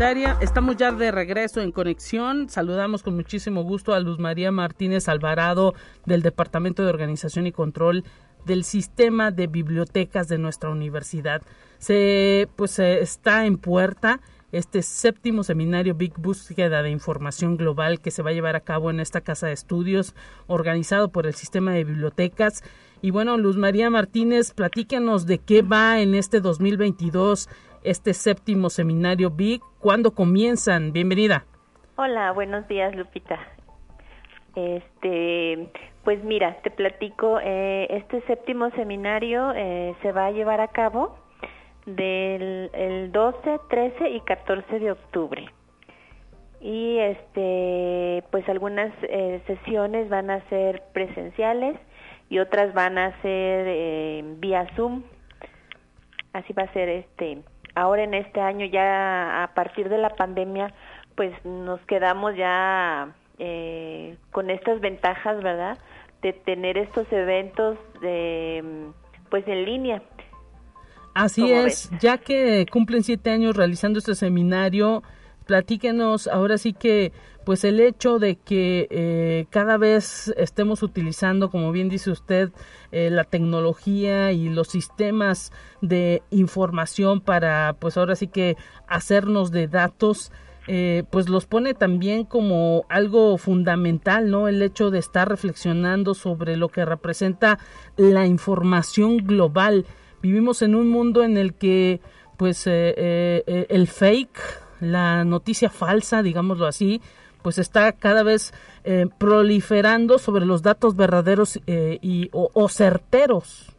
Estamos ya de regreso en conexión. Saludamos con muchísimo gusto a Luz María Martínez Alvarado del Departamento de Organización y Control del Sistema de Bibliotecas de nuestra universidad. Se pues está en puerta este séptimo seminario Big Búsqueda de Información Global que se va a llevar a cabo en esta casa de estudios organizado por el Sistema de Bibliotecas. Y bueno, Luz María Martínez, platícanos de qué va en este 2022 este séptimo seminario BIG. ¿Cuándo comienzan? Bienvenida. Hola, buenos días, Lupita. Este, pues mira, te platico, eh, este séptimo seminario eh, se va a llevar a cabo del el 12, 13 y 14 de octubre. Y este, pues algunas eh, sesiones van a ser presenciales y otras van a ser vía Zoom. Así va a ser este ahora en este año ya a partir de la pandemia pues nos quedamos ya eh, con estas ventajas verdad de tener estos eventos de pues en línea. Así es ya que cumplen siete años realizando este seminario platíquenos ahora sí que pues el hecho de que eh, cada vez estemos utilizando, como bien dice usted, eh, la tecnología y los sistemas de información para pues ahora sí que hacernos de datos, eh, pues los pone también como algo fundamental, ¿no? El hecho de estar reflexionando sobre lo que representa la información global. Vivimos en un mundo en el que pues el fake la noticia falsa, digámoslo así, pues está cada vez eh, proliferando sobre los datos verdaderos eh, y o, certeros.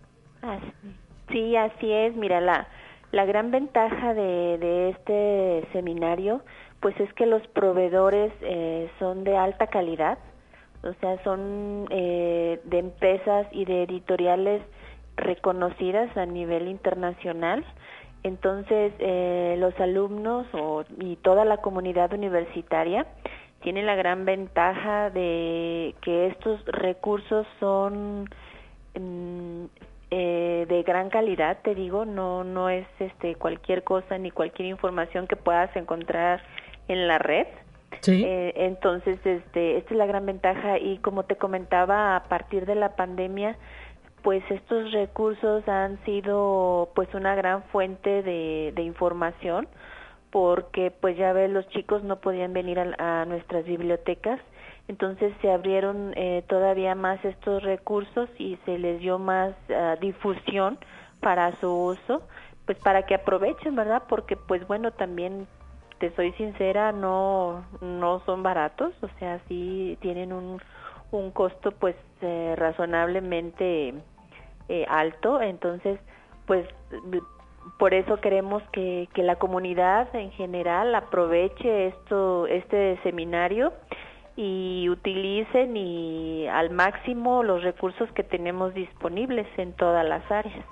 Sí, así es. Mira, la, la gran ventaja de, de este seminario, pues es que los proveedores eh, son de alta calidad, o sea, son de empresas y de editoriales reconocidas a nivel internacional entonces, eh, los alumnos o, y toda la comunidad universitaria tienen la gran ventaja de que estos recursos son mm, eh, de gran calidad, te digo, no no es este cualquier cosa ni cualquier información que puedas encontrar en la red. Sí. Eh, entonces, este, esta es la gran ventaja y como te comentaba, a partir de la pandemia, pues estos recursos han sido pues una gran fuente de, de información porque pues ya ves los chicos no podían venir a, nuestras bibliotecas. Entonces se abrieron eh, todavía más estos recursos y se les dio más ah, difusión para su uso pues para que aprovechen verdad porque pues bueno también te soy sincera no no son baratos. O sea sí tienen un un costo pues eh, razonablemente eh, alto, entonces pues por eso queremos que, que, la comunidad en general aproveche esto, este seminario y utilicen y al máximo los recursos que tenemos disponibles en todas las áreas.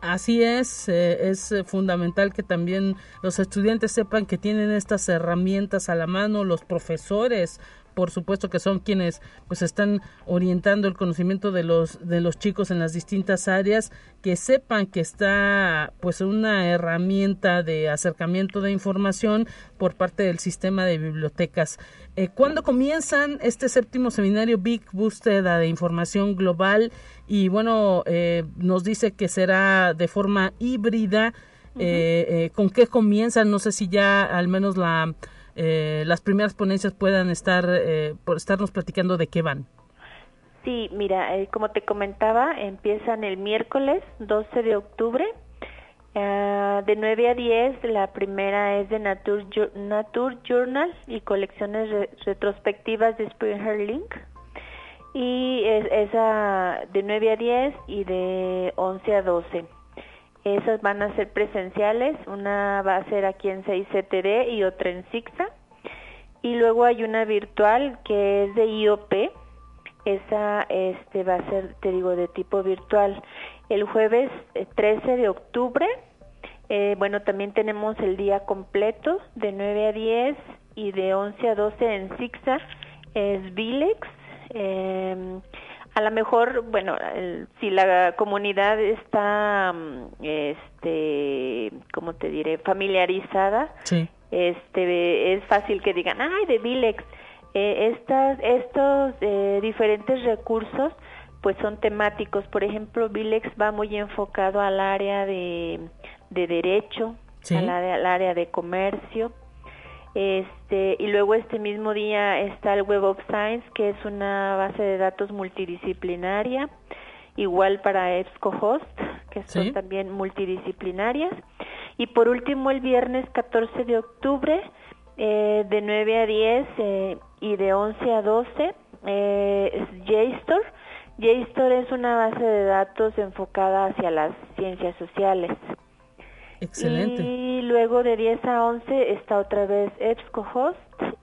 Así es, eh, es eh, fundamental que también los estudiantes sepan que tienen estas herramientas a la mano, los profesores, por supuesto que son quienes pues están orientando el conocimiento de los de los chicos en las distintas áreas que sepan que está pues una herramienta de acercamiento de información por parte del sistema de bibliotecas. Eh, ¿Cuándo comienzan este séptimo seminario Big Búsqueda de Información Global? Y bueno, eh, nos dice que será de forma híbrida. Eh, eh, ¿Con qué comienzan? No sé si ya al menos la eh, las primeras ponencias puedan estar eh, por estarnos platicando de qué van. Sí, mira, eh, como te comentaba, empiezan el miércoles 12 de octubre. Uh, de 9 a 10, la primera es de Nature, Nature Journal y colecciones re retrospectivas de Springer Link. Y es, esa de 9 a 10 y de 11 a 12. Esas van a ser presenciales, una va a ser aquí en 6CTD y otra en SIXA. Y luego hay una virtual que es de IOP. Esa este va a ser, te digo, de tipo virtual. El jueves 13 de octubre, eh, bueno, también tenemos el día completo de 9 a 10 y de 11 a 12 en SIXA. Es Vilex. Eh, a lo mejor, bueno, el, si la comunidad está, este, ¿cómo te diré?, familiarizada, sí. este, es fácil que digan, ay, de Vilex. Eh, estas, estos eh, diferentes recursos, pues son temáticos. Por ejemplo, Vilex va muy enfocado al área de, de derecho, sí. al, área, al área de comercio, este y luego este mismo día está el Web of Science que es una base de datos multidisciplinaria igual para EBSCOhost que son ¿Sí? también multidisciplinarias. Y por último el viernes 14 de octubre eh, de 9 a 10 eh, y de 11 a 12 eh, es JSTOR JSTOR es una base de datos enfocada hacia las ciencias sociales Excelente. y luego de 10 a 11 está otra vez EBSCOhost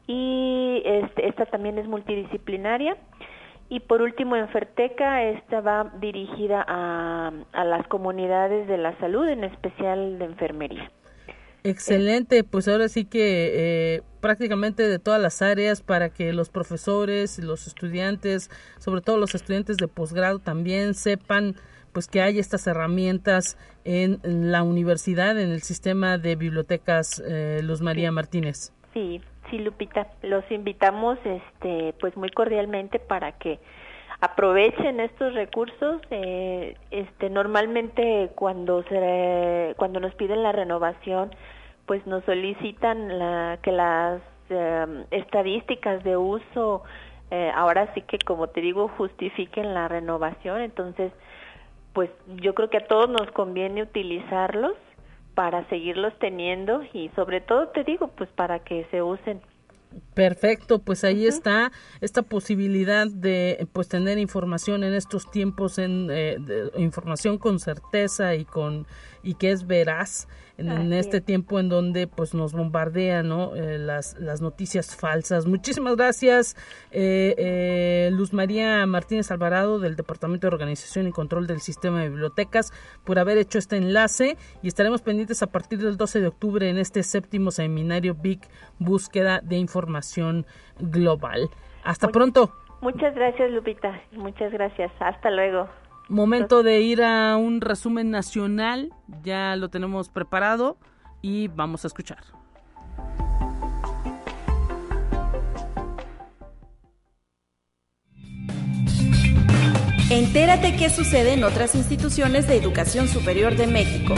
y este, esta también es multidisciplinaria. Y por último en Ferteca, esta va dirigida a, a las comunidades de la salud, en especial de enfermería. Excelente, pues ahora sí que eh, prácticamente de todas las áreas para que los profesores, los estudiantes, sobre todo los estudiantes de posgrado también sepan pues que hay estas herramientas en, la universidad, en el sistema de bibliotecas eh, Luz María Martínez. Sí, sí, Lupita, los invitamos este pues muy cordialmente para que aprovechen estos recursos eh, este normalmente cuando se cuando nos piden la renovación pues nos solicitan la, que las eh, estadísticas de uso eh, ahora sí que como te digo justifiquen la renovación entonces pues yo creo que a todos nos conviene utilizarlos para seguirlos teniendo y sobre todo te digo pues para que se usen Perfecto, pues ahí uh -huh. está esta posibilidad de pues tener información en estos tiempos en eh, de, información con certeza y con y que es veraz en, en este tiempo en donde pues nos bombardean ¿no? Eh, las, las noticias falsas. Muchísimas gracias eh, eh, Luz María Martínez Alvarado del Departamento de Organización y Control del Sistema de Bibliotecas por haber hecho este enlace y estaremos pendientes a partir del 12 de octubre en este séptimo seminario Big Búsqueda de Información Global. Hasta Much pronto. Muchas gracias Lupita, muchas gracias. Hasta luego. Momento de ir a un resumen nacional, ya lo tenemos preparado y vamos a escuchar. Entérate qué sucede en otras instituciones de educación superior de México.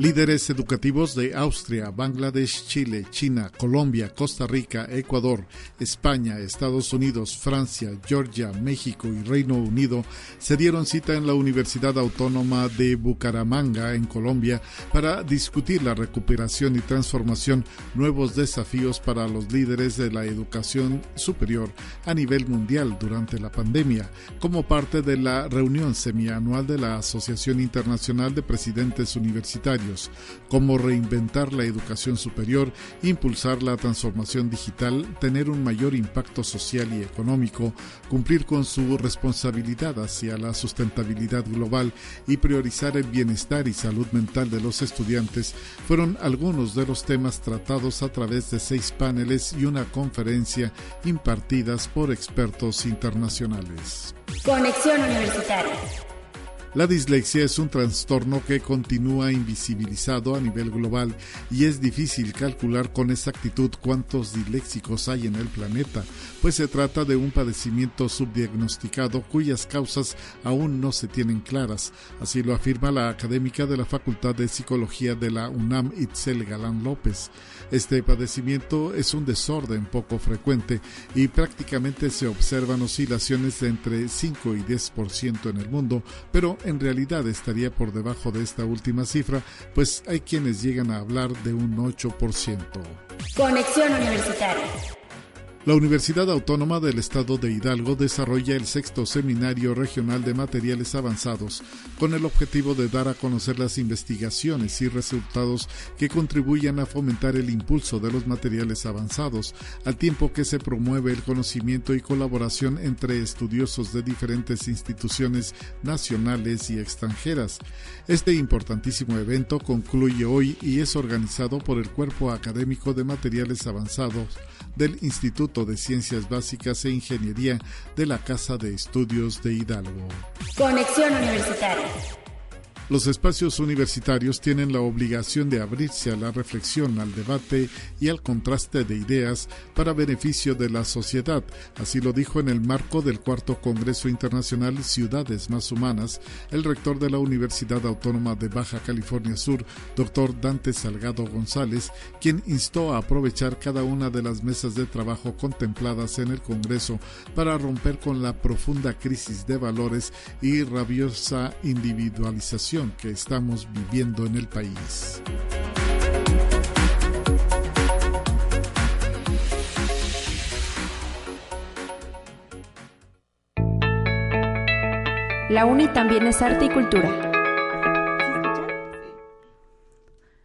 Líderes educativos de Austria, Bangladesh, Chile, China, Colombia, Costa Rica, Ecuador, España, Estados Unidos, Francia, Georgia, México y Reino Unido se dieron cita en la Universidad Autónoma de Bucaramanga, en Colombia, para discutir la recuperación y transformación, nuevos desafíos para los líderes de la educación superior a nivel mundial durante la pandemia, como parte de la reunión semianual de la Asociación Internacional de Presidentes Universitarios estudios, cómo reinventar la educación superior, impulsar la transformación digital, tener un mayor impacto social y económico, cumplir con su responsabilidad hacia la sustentabilidad global y priorizar el bienestar y salud mental de los estudiantes fueron algunos de los temas tratados a través de seis paneles y una conferencia impartidas por expertos internacionales. Conexión Universitaria. La dislexia es un trastorno que continúa invisibilizado a nivel global y es difícil calcular con exactitud cuántos disléxicos hay en el planeta, pues se trata de un padecimiento subdiagnosticado cuyas causas aún no se tienen claras. Así lo afirma la académica de la Facultad de Psicología de la UNAM, Itzel Galán López. Este padecimiento es un desorden poco frecuente y prácticamente se observan oscilaciones de entre 5 y 10% en el mundo, pero en realidad estaría por debajo de esta última cifra, pues hay quienes llegan a hablar de un 8%. Conexión Universitaria. La Universidad Autónoma del Estado de Hidalgo desarrolla el sexto Seminario Regional de Materiales Avanzados con el objetivo de dar a conocer las investigaciones y resultados que contribuyan a fomentar el impulso de los materiales avanzados, al tiempo que se promueve el conocimiento y colaboración entre estudiosos de diferentes instituciones nacionales y extranjeras. Este importantísimo evento concluye hoy y es organizado por el Cuerpo Académico de Materiales Avanzados del Instituto de Ciencias Básicas e Ingeniería de la Casa de Estudios de Hidalgo. Conexión Universitaria. Los espacios universitarios tienen la obligación de abrirse a la reflexión, al debate y al contraste de ideas para beneficio de la sociedad. Así lo dijo en el marco del cuarto Congreso Internacional Ciudades Más Humanas el rector de la Universidad Autónoma de Baja California Sur, doctor Dante Salgado González, quien instó a aprovechar cada una de las mesas de trabajo contempladas en el Congreso para romper con la profunda crisis de valores y rabiosa individualización que estamos viviendo en el país. La UNI también es arte y cultura.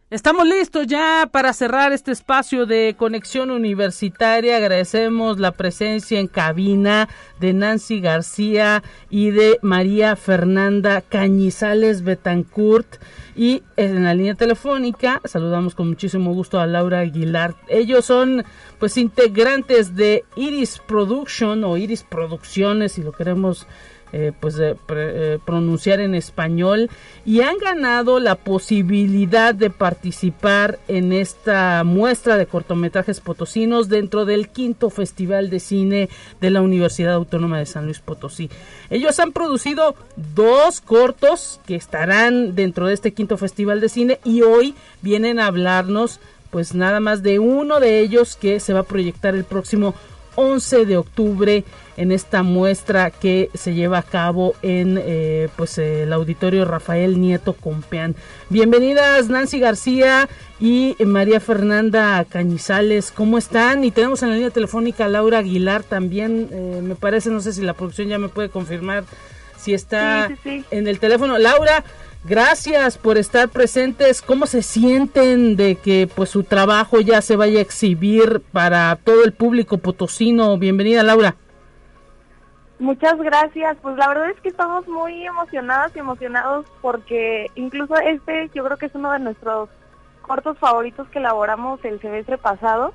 Estamos listos ya para cerrar este espacio de conexión universitaria. Agradecemos la presencia en cabina de Nancy García y de María Fernanda Cañizales Betancourt. Y en la línea telefónica saludamos con muchísimo gusto a Laura Aguilar. Ellos son pues integrantes de Iris Production o Iris Producciones, si lo queremos eh, pues eh, pronunciar en español y han ganado la posibilidad de participar en esta muestra de cortometrajes potosinos dentro del quinto festival de cine de la Universidad Autónoma de San Luis Potosí. Ellos han producido dos cortos que estarán dentro de este quinto festival de cine y hoy vienen a hablarnos pues nada más de uno de ellos que se va a proyectar el próximo 11 de octubre en esta muestra que se lleva a cabo en eh, pues el auditorio Rafael Nieto Compeán. Bienvenidas Nancy García y María Fernanda Cañizales, ¿cómo están? Y tenemos en la línea telefónica a Laura Aguilar también, eh, me parece, no sé si la producción ya me puede confirmar si está en el teléfono. Laura, gracias por estar presentes. ¿Cómo se sienten de que pues su trabajo ya se vaya a exhibir para todo el público potosino? Bienvenida, Laura. Muchas gracias. Pues la verdad es que estamos muy emocionadas y emocionados porque incluso este yo creo que es uno de nuestros cortos favoritos que elaboramos el semestre pasado.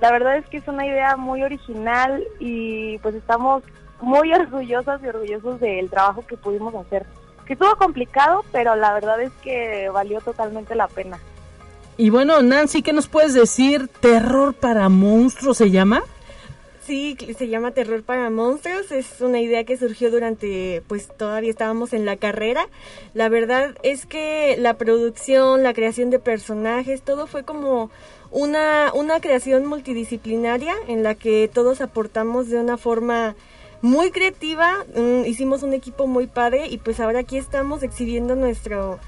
La verdad es que es una idea muy original y pues estamos muy orgullosas y orgullosos del trabajo que pudimos hacer. Que estuvo complicado, pero la verdad es que valió totalmente la pena. Y bueno, Nancy, ¿qué nos puedes decir? ¿Terror para monstruos se llama? Sí, se llama Terror para Monstruos. Es una idea que surgió durante, pues todavía estábamos en la carrera. La verdad es que la producción, la creación de personajes, todo fue como una, una creación multidisciplinaria en la que todos aportamos de una forma muy creativa. hicimos un equipo muy padre y pues ahora aquí estamos exhibiendo nuestro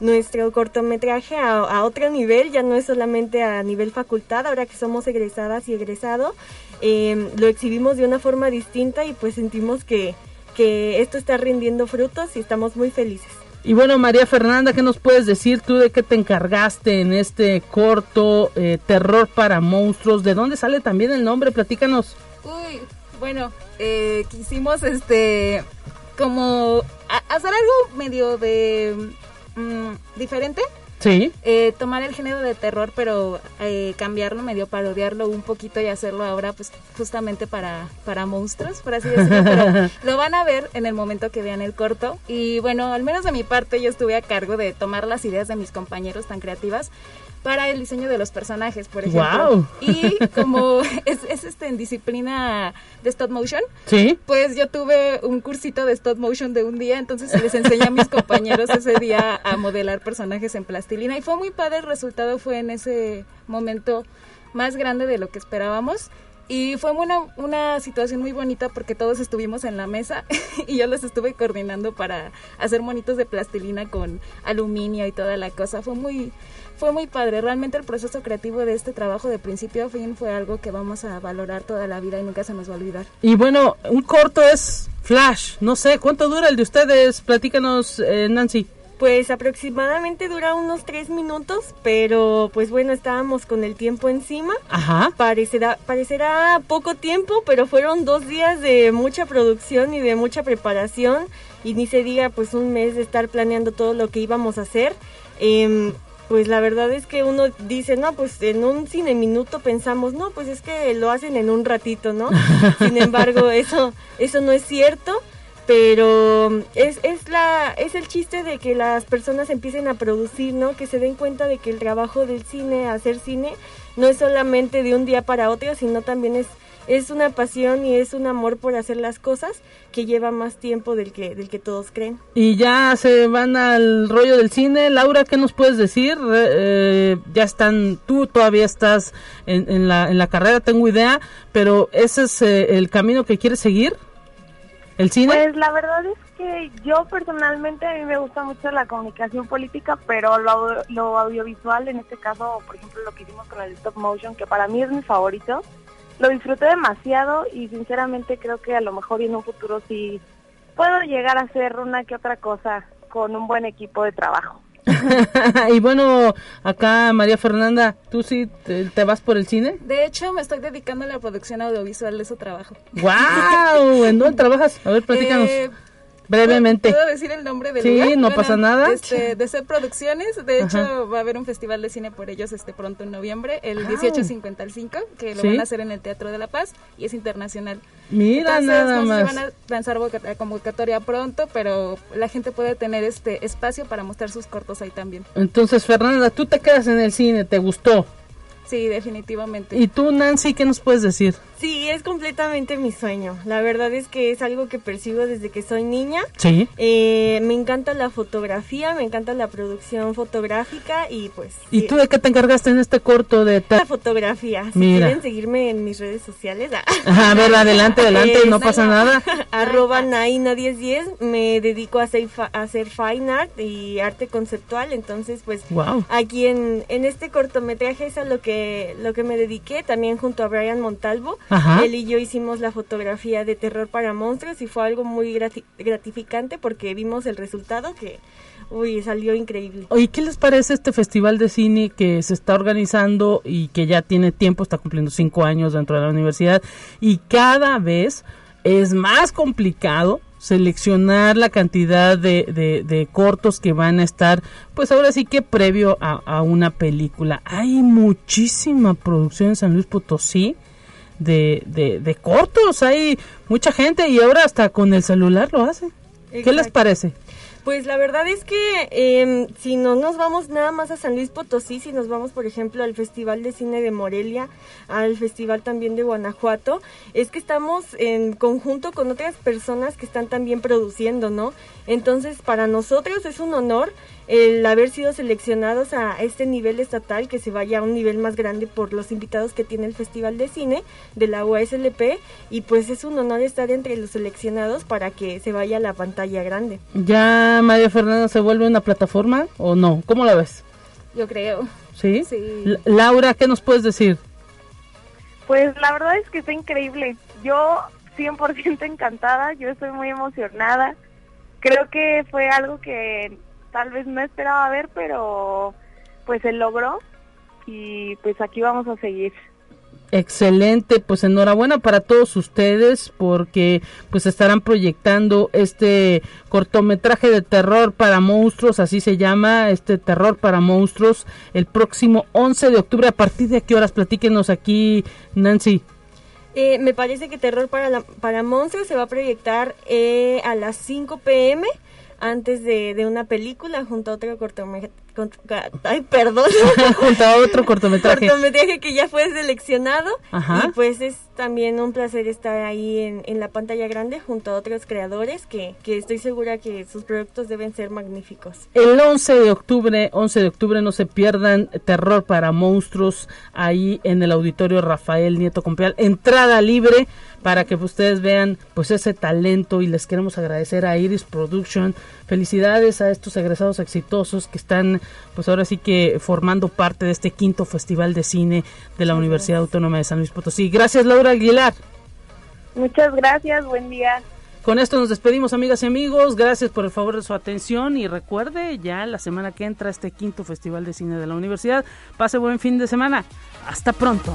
nuestro cortometraje a, otro nivel, ya no es solamente a nivel facultad, ahora que somos egresadas y egresado, em, lo exhibimos de una forma distinta y pues sentimos que, que esto está rindiendo frutos y estamos muy felices. Y bueno, María Fernanda, ¿qué nos puedes decir tú de qué te encargaste en este corto eh, Terror para Monstruos? ¿De dónde sale también el nombre? Platícanos. Uy, bueno, eh, quisimos este como hacer algo medio de mm, diferente Sí. Eh, tomar el género de terror, pero eh, cambiarlo, medio parodiarlo un poquito y hacerlo ahora, pues justamente para, para monstruos, por así decirlo. pero lo van a ver en el momento que vean el corto. Y bueno, al menos de mi parte, yo estuve a cargo de tomar las ideas de mis compañeros tan creativas para el diseño de los personajes, por ejemplo. Y como es, es, este, en disciplina de stop motion, ¿Sí? pues yo tuve un cursito de stop motion de un día, entonces les enseñé a mis compañeros ese día a modelar personajes en plastilina y fue muy padre, el resultado fue en ese momento más grande de lo que esperábamos. Y fue una, una situación muy bonita porque todos estuvimos en la mesa y yo los estuve coordinando para hacer monitos de plastilina con aluminio y toda la cosa. Fue muy, fue muy padre. Realmente el proceso creativo de este trabajo de principio a fin fue algo que vamos a valorar toda la vida y nunca se nos va a olvidar. Y bueno, un corto es Flash. No sé, ¿cuánto dura el de ustedes? Platícanos, eh, Nancy. Pues aproximadamente dura unos tres minutos, pero pues bueno, estábamos con el tiempo encima. Ajá. Parecerá, parecerá poco tiempo, pero fueron dos días de mucha producción y de mucha preparación. Y ni se diga pues un mes de estar planeando todo lo que íbamos a hacer. Eh, pues la verdad es que uno dice, no, pues en un cine minuto pensamos, no, pues es que lo hacen en un ratito, ¿no? Sin embargo, eso, eso no es cierto, pero es, es, la, es el chiste de que las personas empiecen a producir, ¿no? Que se den cuenta de que el trabajo del cine, hacer cine, no es solamente de un día para otro, sino también es es una pasión y es un amor por hacer las cosas que lleva más tiempo del que del que todos creen. Y ya se van al rollo del cine. Laura, ¿qué nos puedes decir? Eh, ya están, tú todavía estás en, la, en la carrera, tengo idea, pero ¿ese es eh, el camino que quieres seguir? Pues la verdad es que yo personalmente a mí me gusta mucho la comunicación política, pero lo, lo audiovisual, en este caso, por ejemplo, lo que hicimos con el stop motion, que para mí es mi favorito, lo disfruté demasiado y sinceramente creo que a lo mejor en un futuro sí puedo llegar a hacer una que otra cosa con un buen equipo de trabajo. y bueno, acá María Fernanda, ¿tú sí te, vas por el cine? De hecho, me estoy dedicando a la producción audiovisual de ese trabajo. ¡Wow! ¿En dónde trabajas? A ver, platícanos. Eh, brevemente. ¿Puedo decir el nombre del sí, no pasa nada. Este, de ser producciones, de hecho va a haber un festival de cine por ellos este pronto en noviembre, el 1855, que lo van a hacer en el Teatro de la Paz y es internacional. Mira nada no más. van a lanzar convocatoria pronto, pero la gente puede tener este espacio para mostrar sus cortos ahí también. Entonces, Fernanda, tú te quedas en el cine, ¿te gustó? Sí, definitivamente. ¿Y tú, Nancy, qué nos puedes decir? Sí, es completamente mi sueño. La verdad es que es algo que percibo desde que soy niña. Sí. Eh, me encanta la fotografía, me encanta la producción fotográfica y pues... ¿Y tú de qué te encargaste en este corto de... La fotografía. Si quieren seguirme en mis redes sociales... Ah. a ver, adelante, adelante, no pasa nada. Arroba Naina1010, me dedico a hacer, a hacer fine art y arte conceptual, entonces pues wow. aquí en, en este cortometraje es a lo que, lo que me dediqué, también junto a Brian Montalvo. Él y yo hicimos la fotografía de terror para monstruos y fue algo muy gratificante porque vimos el resultado que, uy, salió increíble. Oye, ¿qué les parece este festival de cine que se está organizando y que ya tiene tiempo, está cumpliendo cinco años dentro de la universidad y cada vez es más complicado seleccionar la cantidad de, de, cortos que van a estar, pues ahora sí que previo a, a, una película. Hay muchísima producción en San Luis Potosí de, de, de cortos. Hay mucha gente y ahora hasta con el celular lo hace. ¿Qué les parece? Pues la verdad es que em, si no nos vamos nada más a San Luis Potosí, si nos vamos por ejemplo al Festival de Cine de Morelia, al Festival también de Guanajuato, es que estamos en conjunto con otras personas que están también produciendo, ¿no? Entonces para nosotros es un honor el haber sido seleccionados a este nivel estatal, que se vaya a un nivel más grande por los invitados que tiene el Festival de Cine de la USLP y pues es un honor estar entre los seleccionados para que se vaya a la pantalla grande. ¿Ya María Fernanda se vuelve una plataforma o no? ¿Cómo la ves? Yo creo. ¿Sí? Laura, ¿qué nos puedes decir? Pues la verdad es que está increíble. Yo 100% encantada, yo estoy muy emocionada. Creo que fue algo que tal vez no esperaba ver, pero pues se logró y pues aquí vamos a seguir. Excelente, pues enhorabuena para todos ustedes porque pues estarán proyectando este cortometraje de terror para monstruos, así se llama, este terror para monstruos, el próximo 11 de octubre. ¿A partir de qué horas? Platíquenos aquí, Nancy. Eh, me parece que Terror para, para Monstruos se va a proyectar eh, a las 5 pm antes de, de, una película junto a otro cortometraje ay, perdón. Junto a otro cortometraje. cortometraje que ya fue seleccionado. Y pues es también un placer estar ahí en, en, la pantalla grande junto a otros creadores que, que estoy segura que sus productos deben ser magníficos. El 11 de octubre, 11 de octubre no se pierdan Terror para Monstruos ahí en el auditorio Rafael Nieto Compial. Entrada libre para que ustedes vean pues ese talento y les queremos agradecer a Iris Production. Felicidades a estos egresados exitosos que están pues ahora sí que formando parte de este quinto Festival de Cine de la Universidad Autónoma de San Luis Potosí. Gracias Laura Aguilar. Muchas gracias, buen día. Con esto nos despedimos amigas y amigos, gracias por el favor de su atención y recuerde ya la semana que entra este quinto Festival de Cine de la Universidad. Pase buen fin de semana. Hasta pronto.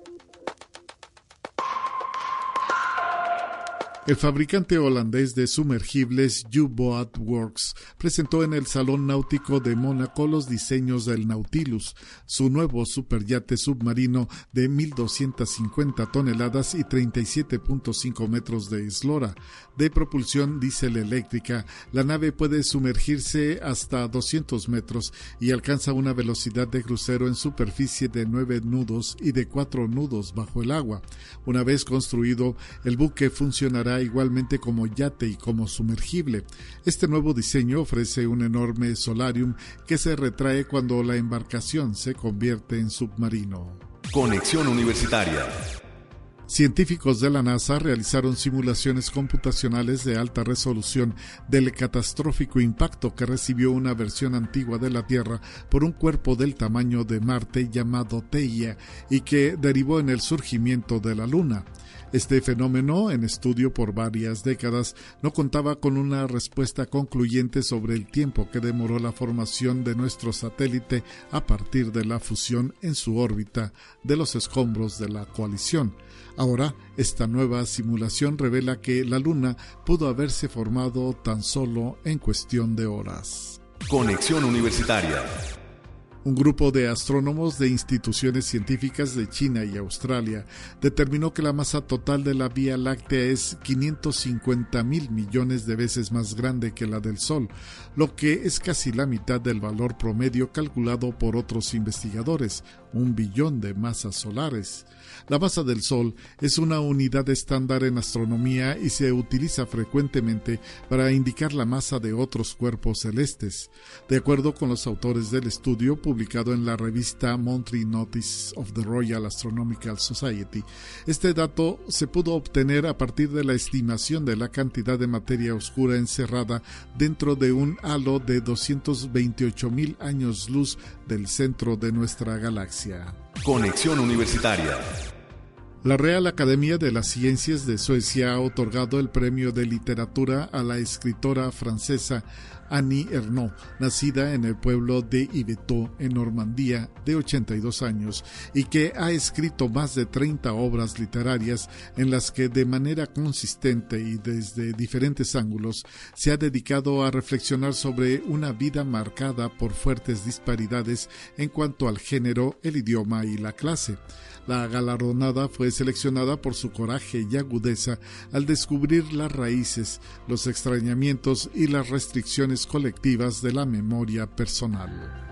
El fabricante holandés de sumergibles U-Boat Works presentó en el Salón Náutico de Mónaco los diseños del Nautilus, su nuevo superyate submarino de 1.250 toneladas y 37.5 metros de eslora. De propulsión diésel eléctrica, la nave puede sumergirse hasta 200 metros y alcanza una velocidad de crucero en superficie de 9 nudos y de 4 nudos bajo el agua. Una vez construido, el buque funcionará igualmente como yate y como sumergible. Este nuevo diseño ofrece un enorme solarium que se retrae cuando la embarcación se convierte en submarino. Conexión Universitaria. Científicos de la NASA realizaron simulaciones computacionales de alta resolución del catastrófico impacto que recibió una versión antigua de la Tierra por un cuerpo del tamaño de Marte llamado Teia y que derivó en el surgimiento de la Luna. Este fenómeno, en estudio por varias décadas, no contaba con una respuesta concluyente sobre el tiempo que demoró la formación de nuestro satélite a partir de la fusión en su órbita de los escombros de la coalición. Ahora, esta nueva simulación revela que la Luna pudo haberse formado tan solo en cuestión de horas. Conexión Universitaria un grupo de astrónomos de instituciones científicas de China y Australia determinó que la masa total de la Vía Láctea es 550 mil millones de veces más grande que la del Sol, lo que es casi la mitad del valor promedio calculado por otros investigadores, un billón de masas solares. La masa del Sol es una unidad estándar en astronomía y se utiliza frecuentemente para indicar la masa de otros cuerpos celestes. De acuerdo con los autores del estudio publicado en la revista Monthly Notice of the Royal Astronomical Society, este dato se pudo obtener a partir de la estimación de la cantidad de materia oscura encerrada dentro de un halo de 228 mil años luz del centro de nuestra galaxia. Conexión Universitaria. La Real Academia de las Ciencias de Suecia ha otorgado el premio de literatura a la escritora francesa Annie Ernaux, nacida en el pueblo de Yvetot, en Normandía, de 82 años, y que ha escrito más de 30 obras literarias en las que de manera consistente y desde diferentes ángulos se ha dedicado a reflexionar sobre una vida marcada por fuertes disparidades en cuanto al género, el idioma y la clase. La galardonada fue seleccionada por su coraje y agudeza al descubrir las raíces, los extrañamientos y las restricciones colectivas de la memoria personal.